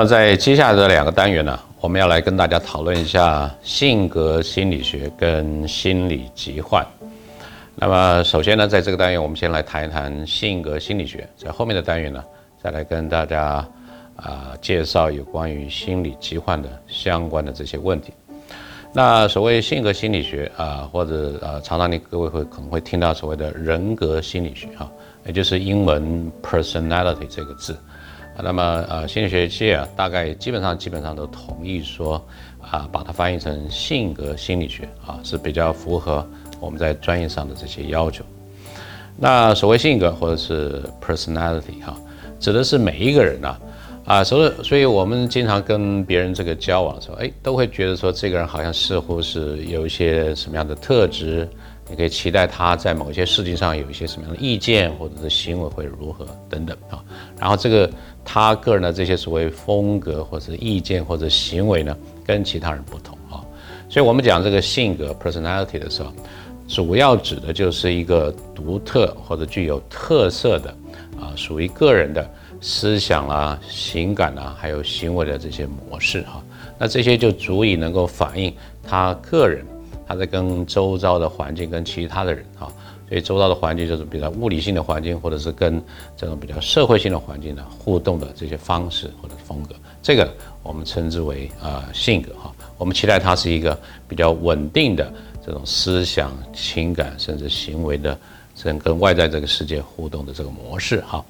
么在接下来的两个单元呢，我们要来跟大家讨论一下性格心理学跟心理疾患。那么首先呢，在这个单元我们先来谈一谈性格心理学，在后面的单元呢，再来跟大家啊介绍有关于心理疾患的相关的这些问题。那所谓性格心理学啊，或者呃，常常你各位会可能会听到所谓的人格心理学哈，也就是英文 personality 这个字。那么呃，心理学界啊，大概基本上基本上都同意说啊，把它翻译成性格心理学啊，是比较符合我们在专业上的这些要求。那所谓性格或者是 personality 哈，指的是每一个人呐。啊，所以，所以我们经常跟别人这个交往的时候，哎，都会觉得说这个人好像似乎是有一些什么样的特质，你可以期待他在某些事情上有一些什么样的意见，或者是行为会如何等等啊。然后这个他个人的这些所谓风格或者意见或者行为呢，跟其他人不同啊。所以我们讲这个性格 personality 的时候，主要指的就是一个独特或者具有特色的啊，属于个人的。思想啊、情感啊，还有行为的这些模式哈，那这些就足以能够反映他个人他在跟周遭的环境、跟其他的人哈，所以周遭的环境就是比较物理性的环境，或者是跟这种比较社会性的环境的互动的这些方式或者风格，这个我们称之为啊性格哈。我们期待他是一个比较稳定的这种思想、情感甚至行为的这跟外在这个世界互动的这个模式哈。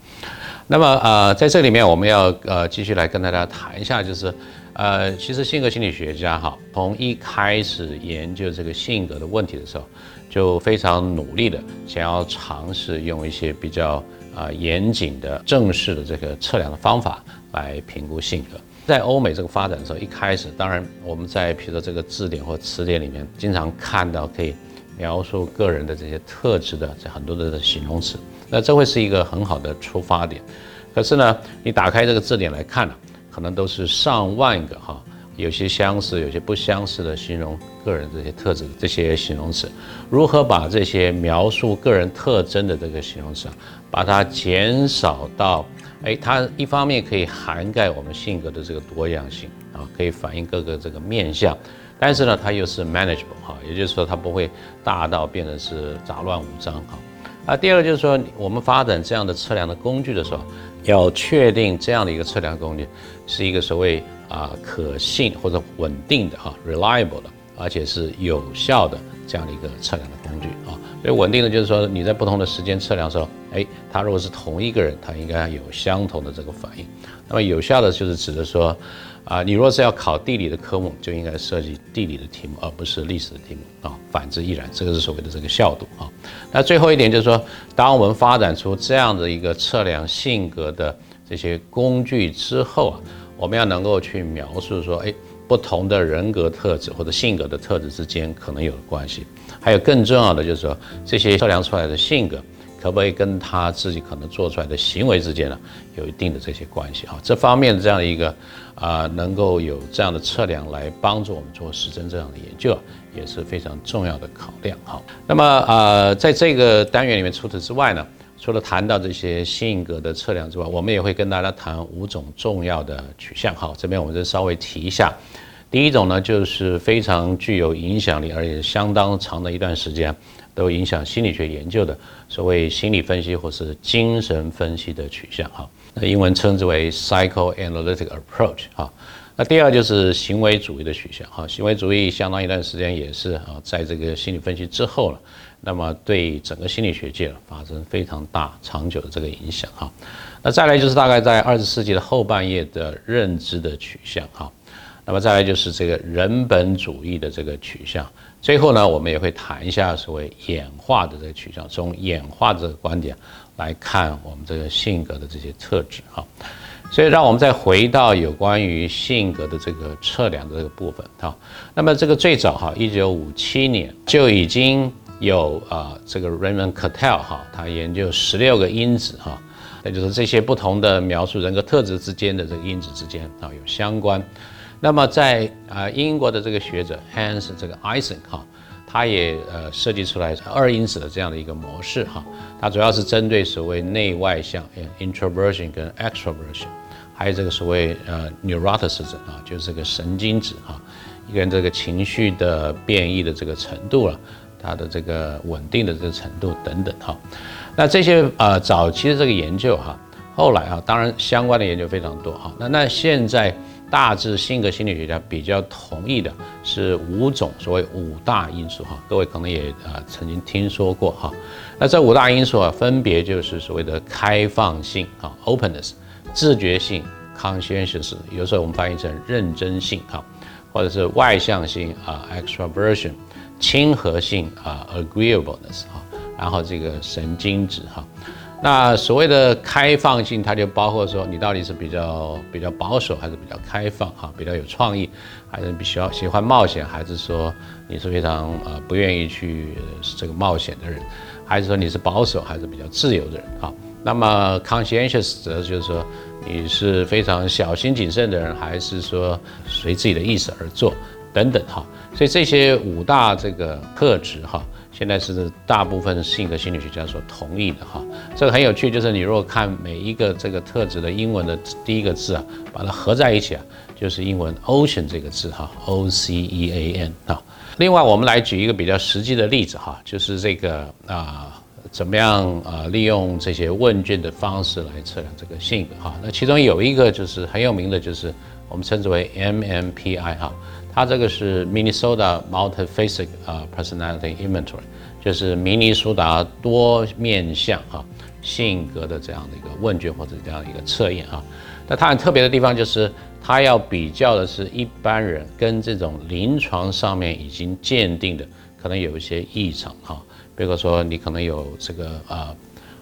那么呃，在这里面我们要呃继续来跟大家谈一下，就是呃，其实性格心理学家哈，从一开始研究这个性格的问题的时候，就非常努力的想要尝试用一些比较啊严谨的正式的这个测量的方法来评估性格。在欧美这个发展的时候，一开始当然我们在比如说这个字典或词典里面经常看到可以描述个人的这些特质的这很多的形容词。那这会是一个很好的出发点，可是呢，你打开这个字典来看呢，可能都是上万个哈，有些相似，有些不相似的形容个人这些特质这些形容词，如何把这些描述个人特征的这个形容词，把它减少到，哎，它一方面可以涵盖我们性格的这个多样性啊，可以反映各个这个面相，但是呢，它又是 manageable 哈，也就是说它不会大到变成是杂乱无章哈。啊，第二个就是说，我们发展这样的测量的工具的时候，要确定这样的一个测量工具是一个所谓啊可信或者稳定的啊 reliable 的，而且是有效的这样的一个测量的工具啊。所以稳定的就是说，你在不同的时间测量的时候，哎，它如果是同一个人，他应该有相同的这个反应。那么有效的就是指的说。啊，你若是要考地理的科目，就应该设计地理的题目，而不是历史的题目啊。反之亦然，这个是所谓的这个效度啊。那最后一点就是说，当我们发展出这样的一个测量性格的这些工具之后啊，我们要能够去描述说，哎，不同的人格特质或者性格的特质之间可能有关系。还有更重要的就是说，这些测量出来的性格。可不可以跟他自己可能做出来的行为之间呢，有一定的这些关系啊？这方面的这样的一个啊，能够有这样的测量来帮助我们做实证这样的研究，也是非常重要的考量哈。那么啊，在这个单元里面，除此之外呢，除了谈到这些性格的测量之外，我们也会跟大家谈五种重要的取向哈。这边我们就稍微提一下，第一种呢，就是非常具有影响力，而且相当长的一段时间。都影响心理学研究的所谓心理分析或是精神分析的取向哈，那英文称之为 psychoanalytic approach 哈。那第二就是行为主义的取向哈，行为主义相当一段时间也是啊，在这个心理分析之后了，那么对整个心理学界发生非常大长久的这个影响哈。那再来就是大概在二十世纪的后半叶的认知的取向哈。那么再来就是这个人本主义的这个取向，最后呢，我们也会谈一下所谓演化的这个取向，从演化的这个观点来看我们这个性格的这些特质哈。所以让我们再回到有关于性格的这个测量的这个部分哈。那么这个最早哈，一九五七年就已经有啊这个 Raymond Cattell 哈，他研究十六个因子哈，那就是这些不同的描述人格特质之间的这个因子之间啊有相关。那么在啊英国的这个学者 Hans 这个 Eisen 哈，它也呃设计出来二因子的这样的一个模式哈，它主要是针对所谓内外向 introversion 跟 extroversion，还有这个所谓呃 neuroticism 啊，就是这个神经质啊，一个人这个情绪的变异的这个程度了，他的这个稳定的这个程度等等哈。那这些呃早期的这个研究哈，后来啊，当然相关的研究非常多哈。那那现在大致性格心理学家比较同意的是五种所谓五大因素哈，各位可能也呃曾经听说过哈。那这五大因素啊，分别就是所谓的开放性啊 openness。自觉性 （conscientious） 有时候我们翻译成认真性哈，或者是外向性啊 （extraversion），亲和性啊 （agreeableness） 哈，然后这个神经质哈。那所谓的开放性，它就包括说你到底是比较比较保守，还是比较开放哈，比较有创意，还是比较喜欢冒险，还是说你是非常呃不愿意去这个冒险的人，还是说你是保守，还是比较自由的人哈？那么 conscientious 则就是说你是非常小心谨慎的人，还是说随自己的意思而做等等哈。所以这些五大这个特质哈，现在是大部分性格心理学家所同意的哈。这个很有趣，就是你如果看每一个这个特质的英文的第一个字啊，把它合在一起啊，就是英文 ocean 这个字哈，O C E A N 啊。另外我们来举一个比较实际的例子哈，就是这个啊。怎么样啊？利用这些问卷的方式来测量这个性格哈。那其中有一个就是很有名的，就是我们称之为 MMPI 哈。它这个是 Minnesota Multifaceted 啊 Personality Inventory，就是明尼苏达多面相哈性格的这样的一个问卷或者这样一个测验啊。那它很特别的地方就是，它要比较的是一般人跟这种临床上面已经鉴定的可能有一些异常哈。比如说，你可能有这个啊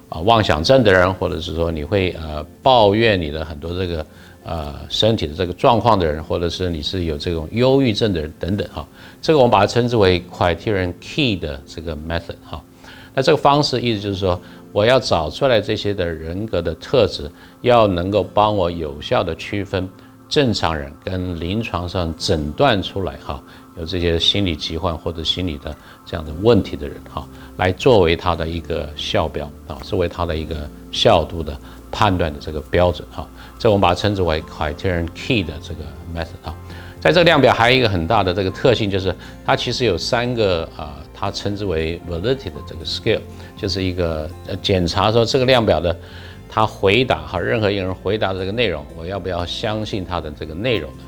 啊妄想症的人，或者是说你会呃抱怨你的很多这个呃身体的这个状况的人，或者是你是有这种忧郁症的人等等哈，这个我们把它称之为 criterion key 的这个 method 哈。那这个方式意思就是说，我要找出来这些的人格的特质，要能够帮我有效的区分正常人跟临床上诊断出来哈。有这些心理疾患或者心理的这样的问题的人哈，来作为它的一个效标啊，作为它的一个效度的判断的这个标准哈。这我们把它称之为 criterion key 的这个 method 啊。在这个量表还有一个很大的这个特性，就是它其实有三个啊，它称之为 validity 的这个 scale，就是一个呃检查说这个量表的他回答哈，任何一个人回答的这个内容，我要不要相信他的这个内容的。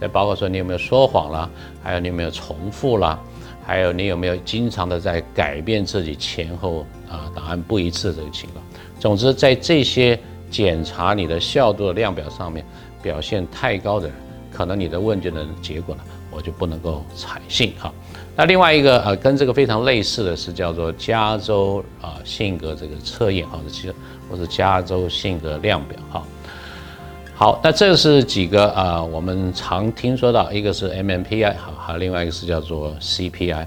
再包括说你有没有说谎啦，还有你有没有重复啦，还有你有没有经常的在改变自己前后啊答案不一致这个情况。总之，在这些检查你的效度的量表上面表现太高的人，可能你的问卷的结果呢，我就不能够采信哈。那另外一个呃，跟这个非常类似的是叫做加州啊性格这个测验哈，其实或是加州性格量表哈。好，那这是几个啊，我们常听说到，一个是 MMPI，好，还有另外一个是叫做 CPI。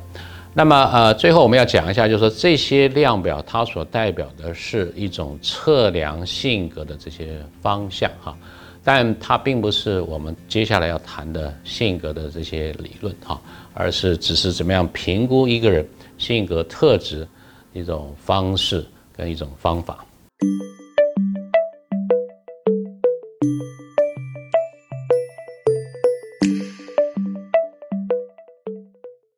那么呃，最后我们要讲一下，就是说这些量表它所代表的是一种测量性格的这些方向哈，但它并不是我们接下来要谈的性格的这些理论哈，而是只是怎么样评估一个人性格特质一种方式跟一种方法。